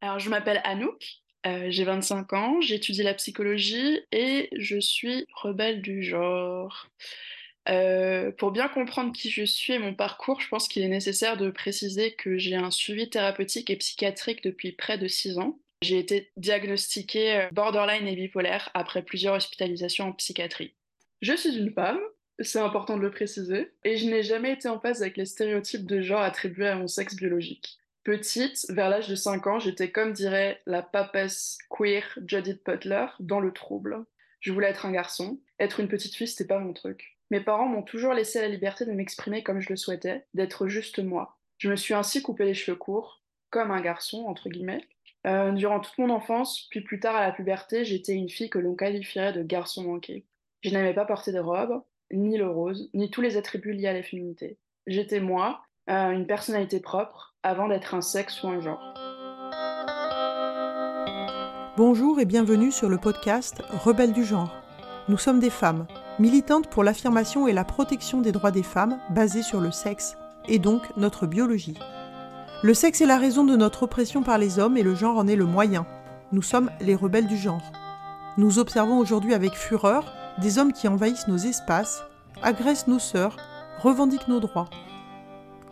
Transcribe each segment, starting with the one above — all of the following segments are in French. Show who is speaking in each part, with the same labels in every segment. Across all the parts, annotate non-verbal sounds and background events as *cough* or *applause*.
Speaker 1: Alors, je m'appelle Anouk, euh, j'ai 25 ans, j'étudie la psychologie et je suis rebelle du genre. Euh, pour bien comprendre qui je suis et mon parcours, je pense qu'il est nécessaire de préciser que j'ai un suivi thérapeutique et psychiatrique depuis près de 6 ans. J'ai été diagnostiquée euh, borderline et bipolaire après plusieurs hospitalisations en psychiatrie. Je suis une femme, c'est important de le préciser, et je n'ai jamais été en phase avec les stéréotypes de genre attribués à mon sexe biologique. Petite, vers l'âge de 5 ans, j'étais comme dirait la papesse queer Judith Butler dans le trouble. Je voulais être un garçon. Être une petite fille, c'était pas mon truc. Mes parents m'ont toujours laissé la liberté de m'exprimer comme je le souhaitais, d'être juste moi. Je me suis ainsi coupé les cheveux courts, comme un garçon, entre guillemets. Euh, durant toute mon enfance, puis plus tard à la puberté, j'étais une fille que l'on qualifierait de garçon manqué. Je n'aimais pas porter de robe, ni le rose, ni tous les attributs liés à la féminité. J'étais moi, euh, une personnalité propre, avant d'être un sexe ou un genre.
Speaker 2: Bonjour et bienvenue sur le podcast Rebelles du genre. Nous sommes des femmes, militantes pour l'affirmation et la protection des droits des femmes basés sur le sexe, et donc notre biologie. Le sexe est la raison de notre oppression par les hommes et le genre en est le moyen. Nous sommes les rebelles du genre. Nous observons aujourd'hui avec fureur des hommes qui envahissent nos espaces, agressent nos sœurs, revendiquent nos droits.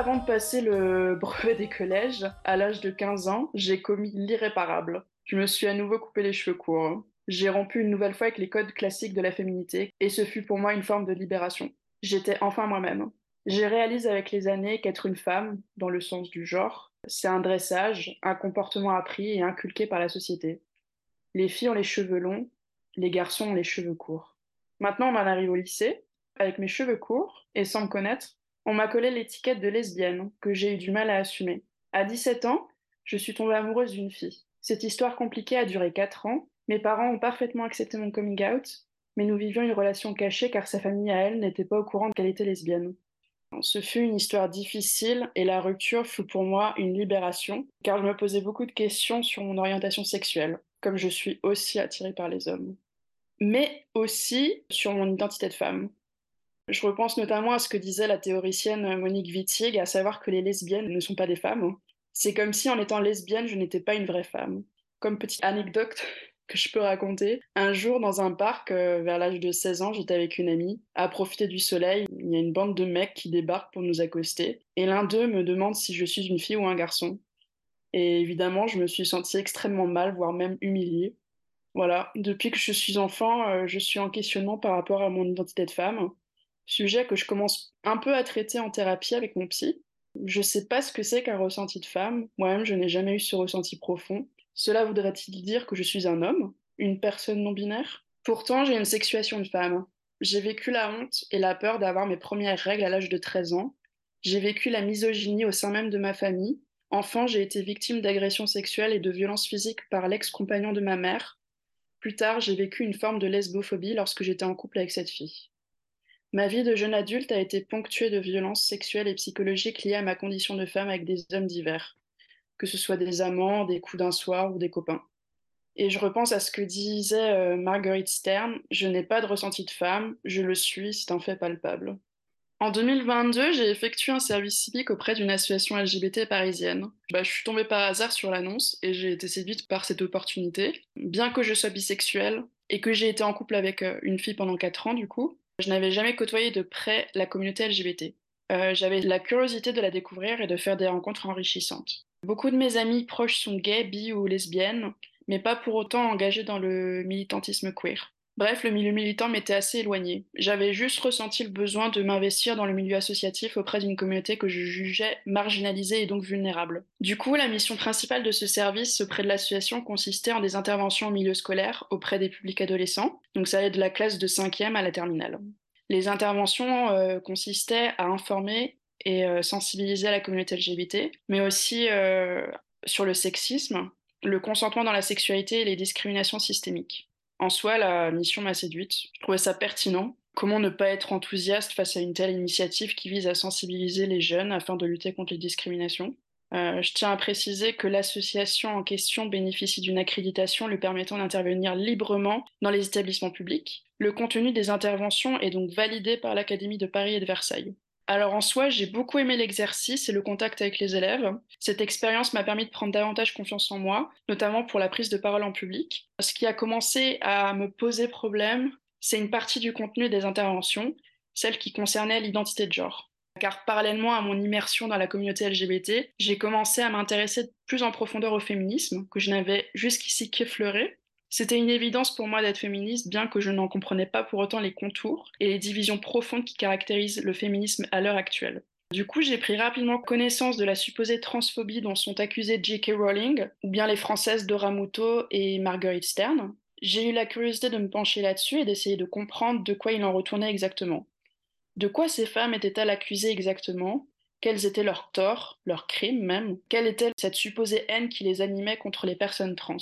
Speaker 1: Avant de passer le *laughs* brevet des collèges, à l'âge de 15 ans, j'ai commis l'irréparable. Je me suis à nouveau coupé les cheveux courts. J'ai rompu une nouvelle fois avec les codes classiques de la féminité, et ce fut pour moi une forme de libération. J'étais enfin moi-même. J'ai réalisé avec les années qu'être une femme, dans le sens du genre, c'est un dressage, un comportement appris et inculqué par la société. Les filles ont les cheveux longs, les garçons ont les cheveux courts. Maintenant, on en arrive au lycée, avec mes cheveux courts, et sans me connaître, on m'a collé l'étiquette de lesbienne, que j'ai eu du mal à assumer. À 17 ans, je suis tombée amoureuse d'une fille. Cette histoire compliquée a duré 4 ans. Mes parents ont parfaitement accepté mon coming out, mais nous vivions une relation cachée car sa famille à elle n'était pas au courant qu'elle était lesbienne. Ce fut une histoire difficile et la rupture fut pour moi une libération, car je me posais beaucoup de questions sur mon orientation sexuelle, comme je suis aussi attirée par les hommes. Mais aussi sur mon identité de femme. Je repense notamment à ce que disait la théoricienne Monique Wittig, à savoir que les lesbiennes ne sont pas des femmes. C'est comme si en étant lesbienne, je n'étais pas une vraie femme. Comme petite anecdote *laughs* que je peux raconter, un jour dans un parc, euh, vers l'âge de 16 ans, j'étais avec une amie, à profiter du soleil, il y a une bande de mecs qui débarquent pour nous accoster, et l'un d'eux me demande si je suis une fille ou un garçon. Et évidemment, je me suis sentie extrêmement mal, voire même humiliée. Voilà, depuis que je suis enfant, euh, je suis en questionnement par rapport à mon identité de femme sujet que je commence un peu à traiter en thérapie avec mon psy. Je sais pas ce que c'est qu'un ressenti de femme. Moi-même, je n'ai jamais eu ce ressenti profond. Cela voudrait-il dire que je suis un homme, une personne non binaire? Pourtant, j'ai une sexuation de femme. J'ai vécu la honte et la peur d'avoir mes premières règles à l'âge de 13 ans. J'ai vécu la misogynie au sein même de ma famille. Enfant, j'ai été victime d'agressions sexuelles et de violences physiques par l'ex-compagnon de ma mère. Plus tard, j'ai vécu une forme de lesbophobie lorsque j'étais en couple avec cette fille. Ma vie de jeune adulte a été ponctuée de violences sexuelles et psychologiques liées à ma condition de femme avec des hommes divers, que ce soit des amants, des coups d'un soir ou des copains. Et je repense à ce que disait euh, Marguerite Stern, je n'ai pas de ressenti de femme, je le suis, c'est un fait palpable. En 2022, j'ai effectué un service civique auprès d'une association LGBT parisienne. Bah, je suis tombée par hasard sur l'annonce et j'ai été séduite par cette opportunité. Bien que je sois bisexuelle et que j'ai été en couple avec euh, une fille pendant 4 ans, du coup, je n'avais jamais côtoyé de près la communauté LGBT. Euh, j'avais la curiosité de la découvrir et de faire des rencontres enrichissantes. Beaucoup de mes amis proches sont gays, bi ou lesbiennes, mais pas pour autant engagés dans le militantisme queer. Bref, le milieu militant m'était assez éloigné. J'avais juste ressenti le besoin de m'investir dans le milieu associatif auprès d'une communauté que je jugeais marginalisée et donc vulnérable. Du coup, la mission principale de ce service auprès de l'association consistait en des interventions au milieu scolaire auprès des publics adolescents, donc ça allait de la classe de 5e à la terminale. Les interventions euh, consistaient à informer et euh, sensibiliser la communauté LGBT, mais aussi euh, sur le sexisme, le consentement dans la sexualité et les discriminations systémiques. En soi, la mission m'a séduite. Je trouvais ça pertinent. Comment ne pas être enthousiaste face à une telle initiative qui vise à sensibiliser les jeunes afin de lutter contre les discriminations? Euh, je tiens à préciser que l'association en question bénéficie d'une accréditation lui permettant d'intervenir librement dans les établissements publics. Le contenu des interventions est donc validé par l'Académie de Paris et de Versailles. Alors en soi, j'ai beaucoup aimé l'exercice et le contact avec les élèves. Cette expérience m'a permis de prendre davantage confiance en moi, notamment pour la prise de parole en public. Ce qui a commencé à me poser problème, c'est une partie du contenu des interventions, celle qui concernait l'identité de genre car parallèlement à mon immersion dans la communauté LGBT, j'ai commencé à m'intéresser plus en profondeur au féminisme, que je n'avais jusqu'ici qu'effleuré. C'était une évidence pour moi d'être féministe, bien que je n'en comprenais pas pour autant les contours et les divisions profondes qui caractérisent le féminisme à l'heure actuelle. Du coup, j'ai pris rapidement connaissance de la supposée transphobie dont sont accusées J.K. Rowling, ou bien les françaises Dora Muto et Marguerite Stern. J'ai eu la curiosité de me pencher là-dessus et d'essayer de comprendre de quoi il en retournait exactement. De quoi ces femmes étaient-elles accusées exactement? Quels étaient leurs torts, leurs crimes même? Quelle était cette supposée haine qui les animait contre les personnes trans?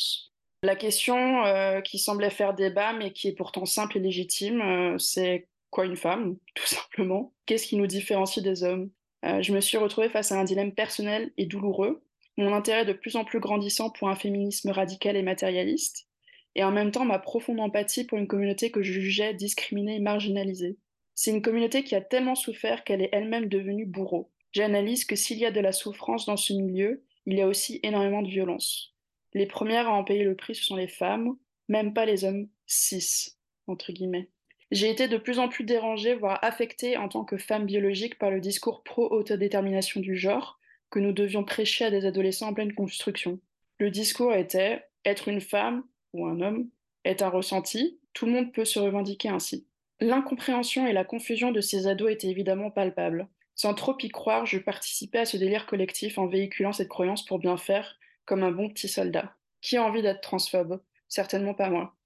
Speaker 1: La question euh, qui semblait faire débat, mais qui est pourtant simple et légitime, euh, c'est quoi une femme, *laughs* tout simplement? Qu'est-ce qui nous différencie des hommes? Euh, Je me suis retrouvée face à un dilemme personnel et douloureux, mon intérêt de plus en plus grandissant pour un féminisme radical et matérialiste, et en même temps ma profonde empathie pour une communauté que je jugeais discriminée et marginalisée. C'est une communauté qui a tellement souffert qu'elle est elle-même devenue bourreau. J'analyse que s'il y a de la souffrance dans ce milieu, il y a aussi énormément de violence. Les premières à en payer le prix, ce sont les femmes, même pas les hommes cis, entre guillemets. J'ai été de plus en plus dérangée, voire affectée en tant que femme biologique par le discours pro-autodétermination du genre que nous devions prêcher à des adolescents en pleine construction. Le discours était être une femme ou un homme est un ressenti, tout le monde peut se revendiquer ainsi. L'incompréhension et la confusion de ces ados étaient évidemment palpables. Sans trop y croire, je participais à ce délire collectif en véhiculant cette croyance pour bien faire, comme un bon petit soldat. Qui a envie d'être transphobe Certainement pas moi.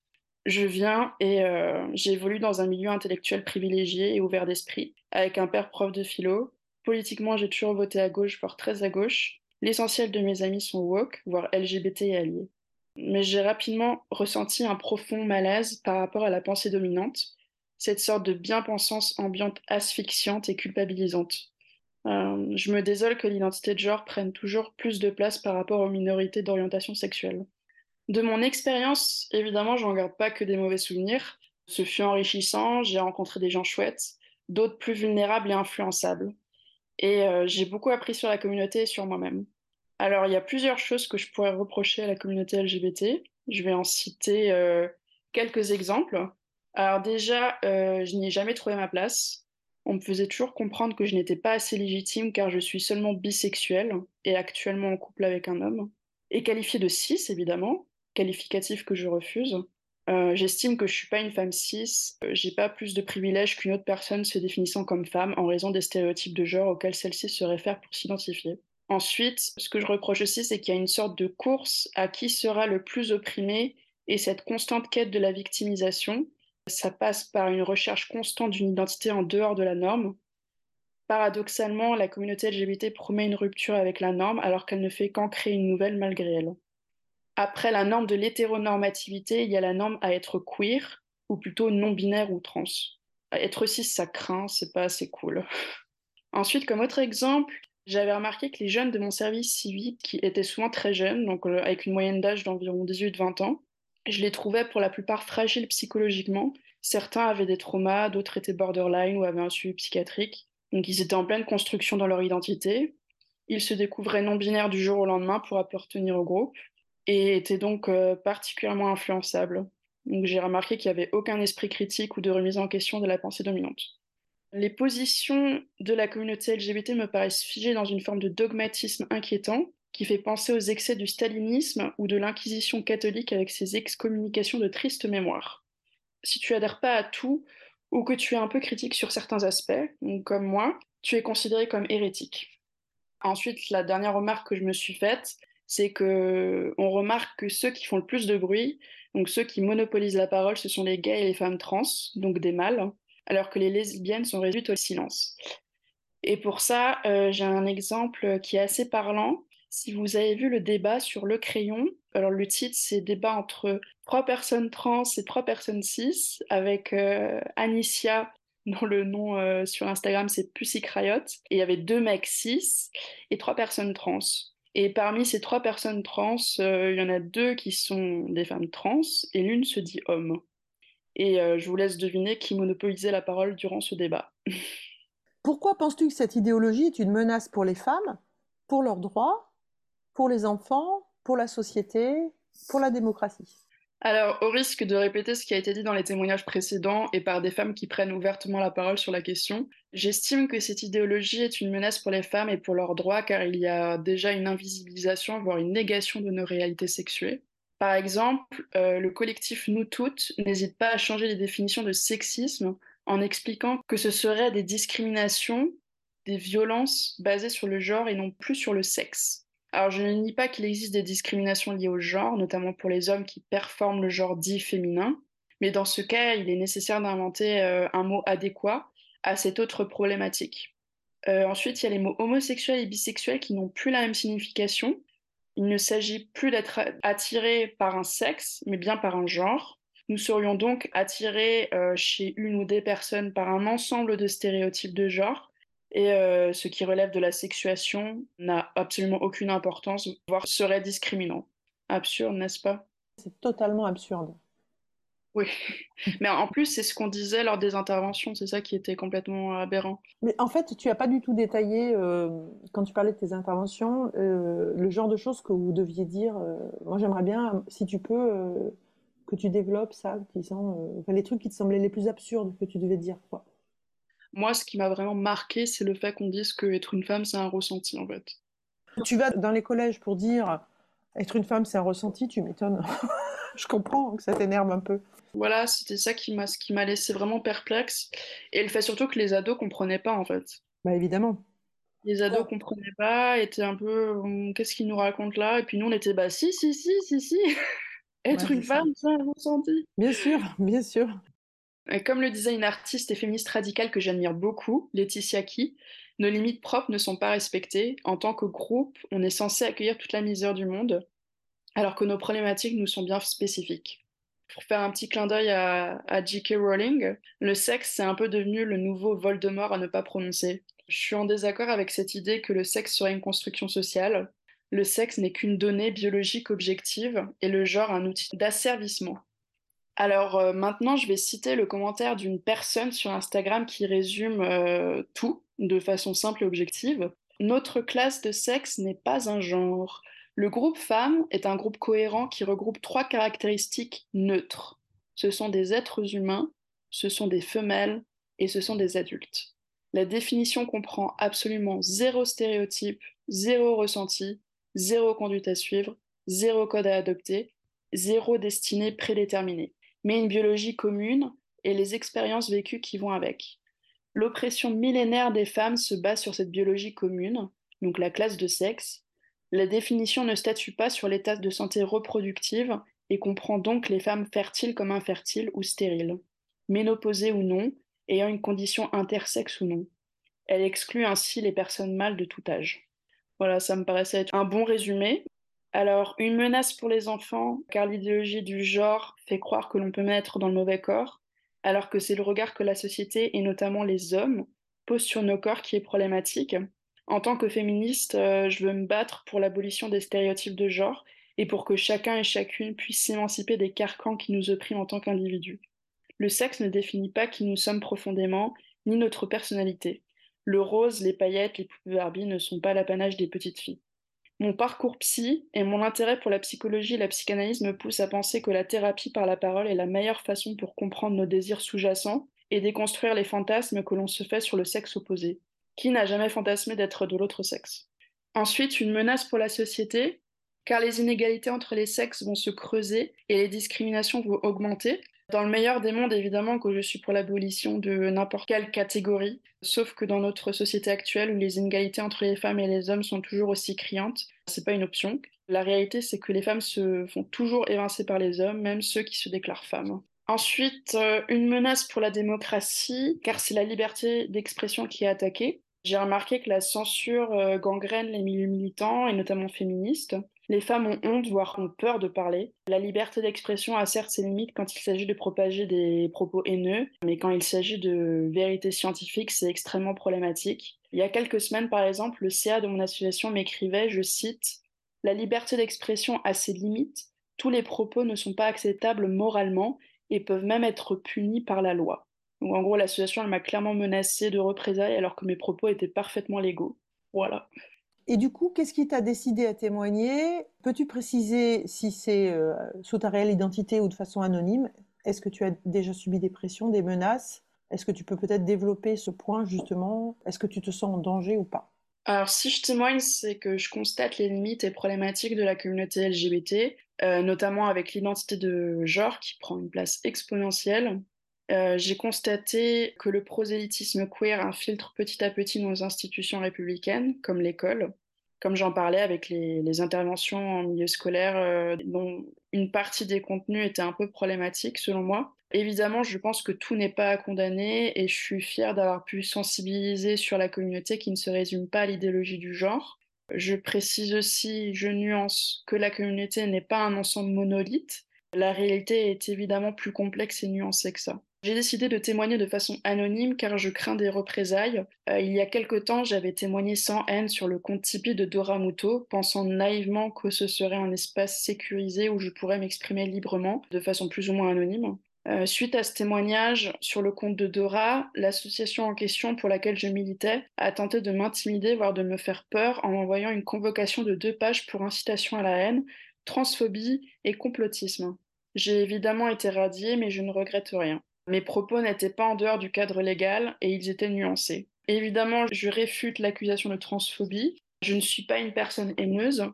Speaker 1: Je viens et euh, j'évolue dans un milieu intellectuel privilégié et ouvert d'esprit, avec un père prof de philo. Politiquement, j'ai toujours voté à gauche, voire très à gauche. L'essentiel de mes amis sont woke, voire LGBT et alliés. Mais j'ai rapidement ressenti un profond malaise par rapport à la pensée dominante, cette sorte de bien-pensance ambiante asphyxiante et culpabilisante. Euh, je me désole que l'identité de genre prenne toujours plus de place par rapport aux minorités d'orientation sexuelle. De mon expérience, évidemment, j'en garde pas que des mauvais souvenirs. Ce fut enrichissant, j'ai rencontré des gens chouettes, d'autres plus vulnérables et influençables. Et euh, j'ai beaucoup appris sur la communauté et sur moi-même. Alors, il y a plusieurs choses que je pourrais reprocher à la communauté LGBT. Je vais en citer euh, quelques exemples. Alors déjà, je n'y ai jamais trouvé ma place. On me faisait toujours comprendre que je n'étais pas assez légitime car je suis seulement bisexuelle et actuellement en couple avec un homme. Et qualifiée de cis, évidemment, qualificatif que je refuse. Euh, j'estime que je suis pas une femme cis, euh, j'ai pas plus de privilèges qu'une autre personne se définissant comme femme en raison des stéréotypes de genre auxquels celle-ci se réfère pour s'identifier. Ensuite, ce que je reproche aussi, c'est qu'il y a une sorte de course à qui sera le plus opprimé et cette constante quête de la victimisation ça passe par une recherche constante d'une identité en dehors de la norme. Paradoxalement, la communauté LGBT promet une rupture avec la norme alors qu'elle ne fait qu'en créer une nouvelle malgré elle. Après la norme de l'hétéronormativité, il y a la norme à être queer, ou plutôt non-binaire ou trans. Être cis, ça craint, c'est pas assez cool. *laughs* Ensuite, comme autre exemple, j'avais remarqué que les jeunes de mon service civique, qui étaient souvent très jeunes, donc euh, avec une moyenne d'âge d'environ 18-20 ans, je les trouvais pour la plupart fragiles psychologiquement. Certains avaient des traumas, d'autres étaient borderline ou avaient un suivi psychiatrique. Donc ils étaient en pleine construction dans leur identité. Ils se découvraient non-binaires du jour au lendemain pour appartenir au groupe et étaient donc euh, particulièrement influençables. Donc j'ai remarqué qu'il n'y avait aucun esprit critique ou de remise en question de la pensée dominante. Les positions de la communauté LGBT me paraissent figées dans une forme de dogmatisme inquiétant qui fait penser aux excès du stalinisme ou de l'inquisition catholique avec ses excommunications de triste mémoire. Si tu adhères pas à tout, ou que tu es un peu critique sur certains aspects, comme moi, tu es considéré comme hérétique. Ensuite, la dernière remarque que je me suis faite, c'est que on remarque que ceux qui font le plus de bruit, donc ceux qui monopolisent la parole, ce sont les gays et les femmes trans, donc des mâles. alors que les lesbiennes sont réduites au silence. Et pour ça, euh, j'ai un exemple qui est assez parlant. Si vous avez vu le débat sur le crayon, alors le titre c'est débat entre trois personnes trans et trois personnes cis, avec euh, Anicia, *laughs* dont le nom euh, sur Instagram c'est Pussy Cryot, et il y avait deux mecs cis et trois personnes trans. Et parmi ces trois personnes trans, il y en a deux qui sont des femmes trans et l'une se dit homme. Et je vous laisse deviner qui monopolisait la parole durant ce débat. *laughs*
Speaker 2: Pourquoi penses-tu que cette idéologie est une menace pour les femmes, pour leurs droits, pour les enfants, pour la société, pour la démocratie
Speaker 1: alors, au risque de répéter ce qui a été dit dans les témoignages précédents et par des femmes qui prennent ouvertement la parole sur la question, j'estime que cette idéologie est une menace pour les femmes et pour leurs droits car il y a déjà une invisibilisation, voire une négation de nos réalités sexuées. Par exemple, euh, le collectif Nous Toutes n'hésite pas à changer les définitions de sexisme en expliquant que ce seraient des discriminations, des violences basées sur le genre et non plus sur le sexe. Alors je ne nie pas qu'il existe des discriminations liées au genre, notamment pour les hommes qui performent le genre dit féminin, mais dans ce cas, il est nécessaire d'inventer euh, un mot adéquat à cette autre problématique. Euh, ensuite, il y a les mots homosexuels et bisexuels qui n'ont plus la même signification. Il ne s'agit plus d'être attiré par un sexe, mais bien par un genre. Nous serions donc attirés euh, chez une ou des personnes par un ensemble de stéréotypes de genre, et euh, ce qui relève de la sexuation n'a absolument aucune importance, voire serait discriminant. Absurde, n'est-ce pas?
Speaker 2: C'est totalement absurde.
Speaker 1: Oui, *laughs* mais en plus, c'est ce qu'on disait lors des interventions, c'est ça qui était complètement aberrant.
Speaker 2: Mais en fait, tu n'as pas du tout détaillé, euh, quand tu parlais de tes interventions, le genre de choses que vous deviez dire. moi, j'aimerais bien, si tu peux, que tu développes ça, qui sont euh, les trucs qui te semblaient les plus absurdes que tu devais dire quoi.
Speaker 1: Moi, ce qui m'a vraiment marqué, c'est le fait qu'on dise que être une femme, c'est un ressenti en fait.
Speaker 2: Tu vas dans les collèges pour dire être une femme, c'est un ressenti, tu m'étonnes. *laughs* Je comprends que ça t'énerve un peu.
Speaker 1: Voilà, c'était ça qui m'a, ce qui m'a laissé vraiment perplexe. Et le fait surtout que les ados comprenaient pas en fait.
Speaker 2: Bah évidemment.
Speaker 1: Les ados comprenaient pas, étaient un peu hum, qu'est-ce qu'ils nous racontent là? Et puis nous on était bah si si si si si. *laughs* Être une femme, c'est un ressenti.
Speaker 2: Bien sûr, bien sûr.
Speaker 1: Comme le disait une artiste et féministe radicale que j'admire beaucoup, Laetitia Key, nos limites propres ne sont pas respectées. En tant que groupe, on est censé accueillir toute la misère du monde, alors que nos problématiques nous sont bien spécifiques. Pour faire un petit clin d'œil à, à J.K. Rowling, le sexe, c'est un peu devenu le nouveau Voldemort à ne pas prononcer. Je suis en désaccord avec cette idée que le sexe serait une construction sociale, le sexe n'est qu'une donnée biologique objective et le genre un outil d'asservissement. Alors euh, maintenant, je vais citer le commentaire d'une personne sur Instagram qui résume euh, tout de façon simple et objective. Notre classe de sexe n'est pas un genre. Le groupe femme est un groupe cohérent qui regroupe trois caractéristiques neutres. Ce sont des êtres humains, ce sont des femelles et ce sont des adultes. La définition comprend absolument zéro stéréotype, zéro ressenti, zéro conduite à suivre, zéro code à adopter, zéro destinée prédéterminée, mais une biologie commune et les expériences vécues qui vont avec. L'oppression millénaire des femmes se base sur cette biologie commune, donc la classe de sexe. La définition ne statue pas sur l'état de santé reproductive et comprend donc les femmes fertiles comme infertiles ou stériles, ménopausées ou non, ayant une condition intersexe ou non. Elle exclut ainsi les personnes mâles de tout âge. Voilà, ça me paraissait être un bon résumé. Alors, une menace pour les enfants, car l'idéologie du genre fait croire que l'on peut mettre dans le mauvais corps, alors que c'est le regard que la société, et notamment les hommes, posent sur nos corps qui est problématique. En tant que féministe, euh, je veux me battre pour l'abolition des stéréotypes de genre et pour que chacun et chacune puisse s'émanciper des carcans qui nous oppriment en tant qu'individus. Le sexe ne définit pas qui nous sommes profondément, ni notre personnalité. Le rose, les paillettes, les poupées Barbie ne sont pas l'apanage des petites filles. Mon parcours psy et mon intérêt pour la psychologie et la psychanalyse me poussent à penser que la thérapie par la parole est la meilleure façon pour comprendre nos désirs sous-jacents et déconstruire les fantasmes que l'on se fait sur le sexe opposé. Qui n'a jamais fantasmé d'être de l'autre sexe? Ensuite, une menace pour la société, car les inégalités entre les sexes vont se creuser et les discriminations vont augmenter, dans le meilleur des mondes, évidemment que je suis pour l'abolition de n'importe quelle catégorie, sauf que dans notre société actuelle où les inégalités entre les femmes et les hommes sont toujours aussi criantes, c'est pas une option. La réalité, c'est que les femmes se font toujours évincer par les hommes, même ceux qui se déclarent femmes. Ensuite, euh, une menace pour la démocratie, car c'est la liberté d'expression qui est attaquée. J'ai remarqué que la censure euh, gangrène les milieux militants et notamment féministes. Les femmes ont honte, voire ont peur de parler. La liberté d'expression a certes ses limites quand il s'agit de propager des propos haineux, mais quand il s'agit de vérité scientifique, c'est extrêmement problématique. Il y a quelques semaines, par exemple, le CA de mon association m'écrivait, je cite, La liberté d'expression a ses limites, tous les propos ne sont pas acceptables moralement et peuvent même être punis par la loi. En gros, l'association, m'a clairement menacée de représailles alors que mes propos étaient parfaitement légaux. Voilà.
Speaker 2: Et du coup, qu'est-ce qui t'a décidé à témoigner? Peux-tu préciser si c'est euh, sous ta réelle identité ou de façon anonyme? Est-ce que tu as déjà subi des pressions, des menaces? Est-ce que tu peux peut-être développer ce point justement? Est-ce que tu te sens en danger ou pas?
Speaker 1: Alors, si je témoigne, c'est que je constate les limites et problématiques de la communauté LGBT, euh, notamment avec l'identité de genre qui prend une place exponentielle. Euh, j'ai constaté que le prosélytisme queer infiltre petit à petit nos institutions républicaines, comme l'école, comme j'en parlais avec les, interventions en milieu scolaire, euh, dont une partie des contenus était un peu problématique selon moi. Évidemment, je pense que tout n'est pas à condamner et je suis fière d'avoir pu sensibiliser sur la communauté qui ne se résume pas à l'idéologie du genre. Je précise aussi, je nuance, que la communauté n'est pas un ensemble monolithe. La réalité est évidemment plus complexe et nuancée que ça. J'ai décidé de témoigner de façon anonyme car je crains des représailles. Euh, il y a quelque temps, j'avais témoigné sans haine sur le compte Tipeee de Dora Muto, pensant naïvement que ce serait un espace sécurisé où je pourrais m'exprimer librement, de façon plus ou moins anonyme. Euh, suite à ce témoignage sur le compte de Dora, l'association en question pour laquelle je militais a tenté de m'intimider, voire de me faire peur en envoyant une convocation de deux pages pour incitation à la haine, transphobie et complotisme. J'ai évidemment été radiée, mais je ne regrette rien. Mes propos n'étaient pas en dehors du cadre légal et ils étaient nuancés. Évidemment, je réfute l'accusation de transphobie. Je ne suis pas une personne haineuse.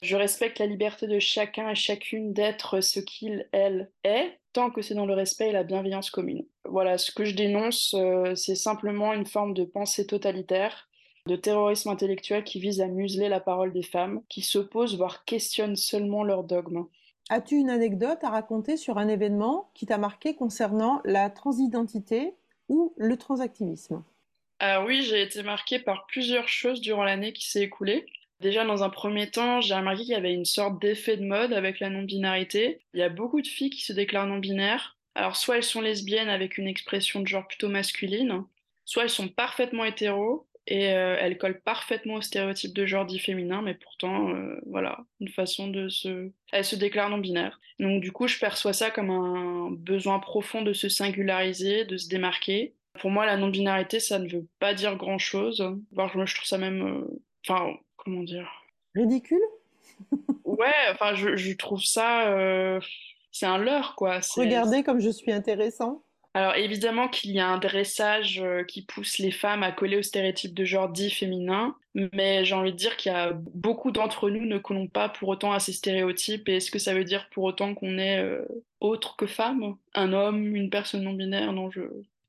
Speaker 1: Je respecte la liberté de chacun et chacune d'être ce qu'il, elle est, tant que c'est dans le respect et la bienveillance commune. Voilà, ce que je dénonce, euh, c'est simplement une forme de pensée totalitaire, de terrorisme intellectuel qui vise à museler la parole des femmes, qui s'opposent, voire questionnent seulement leurs dogmes.
Speaker 2: As-tu une anecdote à raconter sur un événement qui t'a marqué concernant la transidentité ou le transactivisme?
Speaker 1: Alors oui, j'ai été marquée par plusieurs choses durant l'année qui s'est écoulée. Déjà, dans un premier temps, j'ai remarqué qu'il y avait une sorte d'effet de mode avec la non-binarité. Il y a beaucoup de filles qui se déclarent non-binaires. Alors, soit elles sont lesbiennes avec une expression de genre plutôt masculine, soit elles sont parfaitement hétéros, et euh, elle colle parfaitement au stéréotype de genre dit féminin, mais pourtant, euh, voilà, une façon de se... Elle se déclare non-binaire. Donc du coup, je perçois ça comme un besoin profond de se singulariser, de se démarquer. Pour moi, la non-binarité, ça ne veut pas dire grand-chose. Voire, je trouve ça même... Euh, enfin, comment dire?
Speaker 2: Ridicule?
Speaker 1: Ouais, enfin, je, je trouve ça... C'est un leurre, quoi.
Speaker 2: Regardez comme je suis intéressant.
Speaker 1: Alors évidemment qu'il y a un dressage euh, qui pousse les femmes à coller aux stéréotypes de genre dit féminin, mais j'ai envie de dire qu'il y a beaucoup d'entre nous ne collons pas pour autant à ces stéréotypes. Et est-ce que ça veut dire pour autant qu'on est euh, autre que femme? Un homme, une personne non binaire Non, je...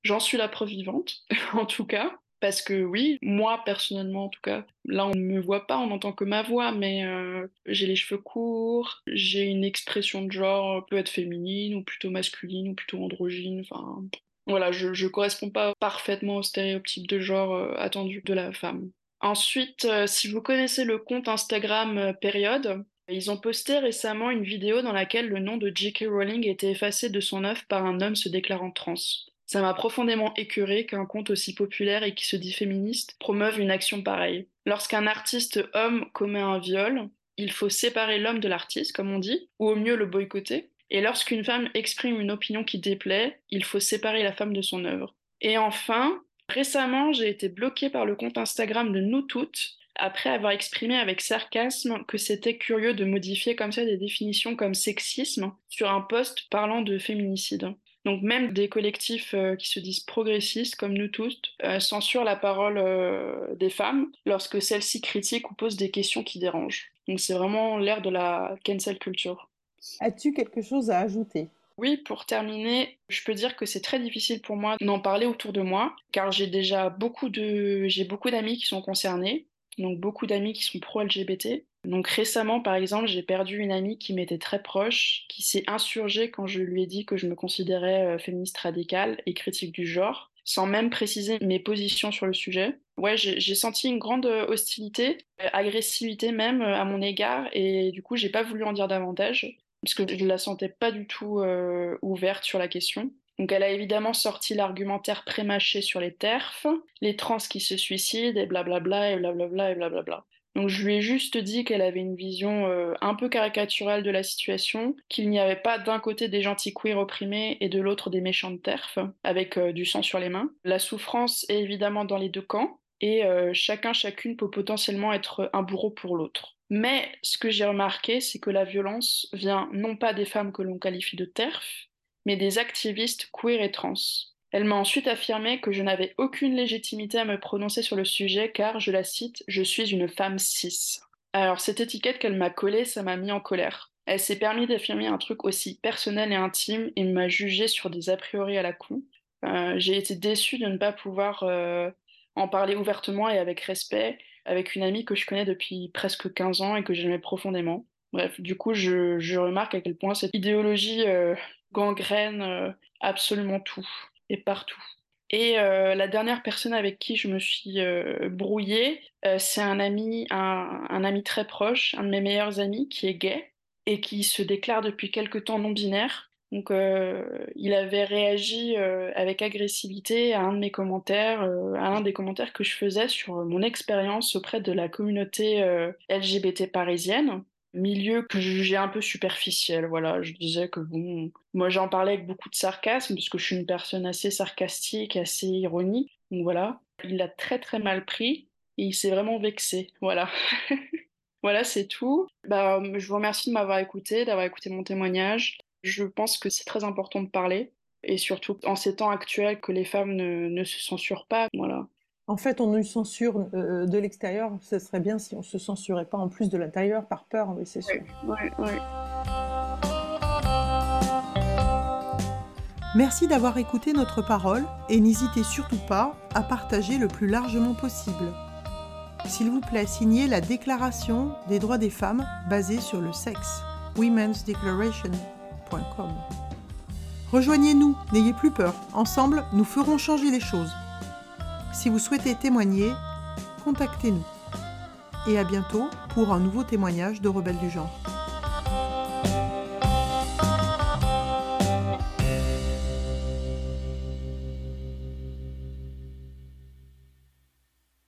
Speaker 1: j'en suis la preuve vivante, *laughs* en tout cas. Parce que oui, moi personnellement en tout cas, là on ne me voit pas, on n'entend que ma voix, mais euh, j'ai les cheveux courts, j'ai une expression de genre peut être féminine ou plutôt masculine ou plutôt androgyne, enfin voilà, je, ne corresponds pas parfaitement au stéréotype de genre euh, attendu de la femme. Ensuite, euh, si vous connaissez le compte Instagram Période, ils ont posté récemment une vidéo dans laquelle le nom de J.K. Rowling était effacé de son œuvre par un homme se déclarant trans. Ça m'a profondément écœuré qu'un compte aussi populaire et qui se dit féministe promeuve une action pareille. Lorsqu'un artiste homme commet un viol, il faut séparer l'homme de l'artiste, comme on dit, ou au mieux le boycotter. Et lorsqu'une femme exprime une opinion qui déplaît, il faut séparer la femme de son œuvre. Et enfin, récemment, j'ai été bloquée par le compte Instagram de Nous Toutes après avoir exprimé avec sarcasme que c'était curieux de modifier comme ça des définitions comme sexisme sur un post parlant de féminicide. Donc même des collectifs euh, qui se disent progressistes, comme nous tous, euh, censurent la parole euh, des femmes lorsque celles-ci critiquent ou posent des questions qui dérangent. Donc c'est vraiment l'ère de la cancel culture.
Speaker 2: As-tu quelque chose à ajouter?
Speaker 1: Oui, pour terminer, je peux dire que c'est très difficile pour moi d'en parler autour de moi, car j'ai déjà beaucoup de, j'ai beaucoup d'amis qui sont concernés, donc beaucoup d'amis qui sont pro-LGBT. Donc récemment, par exemple, j'ai perdu une amie qui m'était très proche, qui s'est insurgée quand je lui ai dit que je me considérais euh, féministe radicale et critique du genre, sans même préciser mes positions sur le sujet. Ouais, j'ai senti une grande euh, hostilité, euh, agressivité même à mon égard, et du coup, j'ai pas voulu en dire davantage, parce que je la sentais pas du tout ouverte sur la question. Donc elle a évidemment sorti l'argumentaire prémâché sur les TERF, les trans qui se suicident, et blablabla, et blablabla, et blablabla. Donc je lui ai juste dit qu'elle avait une vision euh, un peu caricaturale de la situation, qu'il n'y avait pas d'un côté des gentils queer opprimés et de l'autre des méchants de TERF, avec euh, du sang sur les mains. La souffrance est évidemment dans les deux camps, et euh, chacun, chacune peut potentiellement être un bourreau pour l'autre. Mais ce que j'ai remarqué, c'est que la violence vient non pas des femmes que l'on qualifie de TERF, mais des activistes queer et trans. Elle m'a ensuite affirmé que je n'avais aucune légitimité à me prononcer sur le sujet car, je la cite, je suis une femme cis. Alors cette étiquette qu'elle m'a collée, ça m'a mis en colère. Elle s'est permis d'affirmer un truc aussi personnel et intime et m'a jugé sur des a priori à la con. Euh, j'ai été déçue de ne pas pouvoir euh, en parler ouvertement et avec respect avec une amie que je connais depuis presque 15 ans et que j'aimais profondément. Bref, du coup, je, remarque à quel point cette idéologie euh, gangrène absolument tout et partout. Et euh, la dernière personne avec qui je me suis euh, brouillée, euh, c'est un ami, un, ami très proche, un de mes meilleurs amis qui est gay et qui se déclare depuis quelque temps non binaire. Donc, il avait réagi avec agressivité à un de mes commentaires, à un des commentaires que je faisais sur mon expérience auprès de la communauté LGBT parisienne milieu que je jugeais un peu superficiel. Voilà, je disais que bon, moi j'en parlais avec beaucoup de sarcasme parce que je suis une personne assez sarcastique, assez ironique. Donc voilà, il l'a très très mal pris et il s'est vraiment vexé. Voilà. *laughs* voilà, c'est tout. Bah, je vous remercie de m'avoir écouté, d'avoir écouté mon témoignage. Je pense que c'est très important de parler et surtout en ces temps actuels que les femmes ne, ne se censurent pas. Voilà.
Speaker 2: En fait, on nous censure euh, de l'extérieur. Ce serait bien si on se censurait pas en plus de l'intérieur par peur, oui, c'est sûr. Merci d'avoir écouté notre parole et n'hésitez surtout pas à partager le plus largement possible. S'il vous plaît, signez la Déclaration des droits des femmes basée sur le sexe, womensdeclaration.com. Rejoignez-nous, n'ayez plus peur. Ensemble, nous ferons changer les choses. Si vous souhaitez témoigner, contactez-nous. Et à bientôt pour un nouveau témoignage de Rebelles du genre.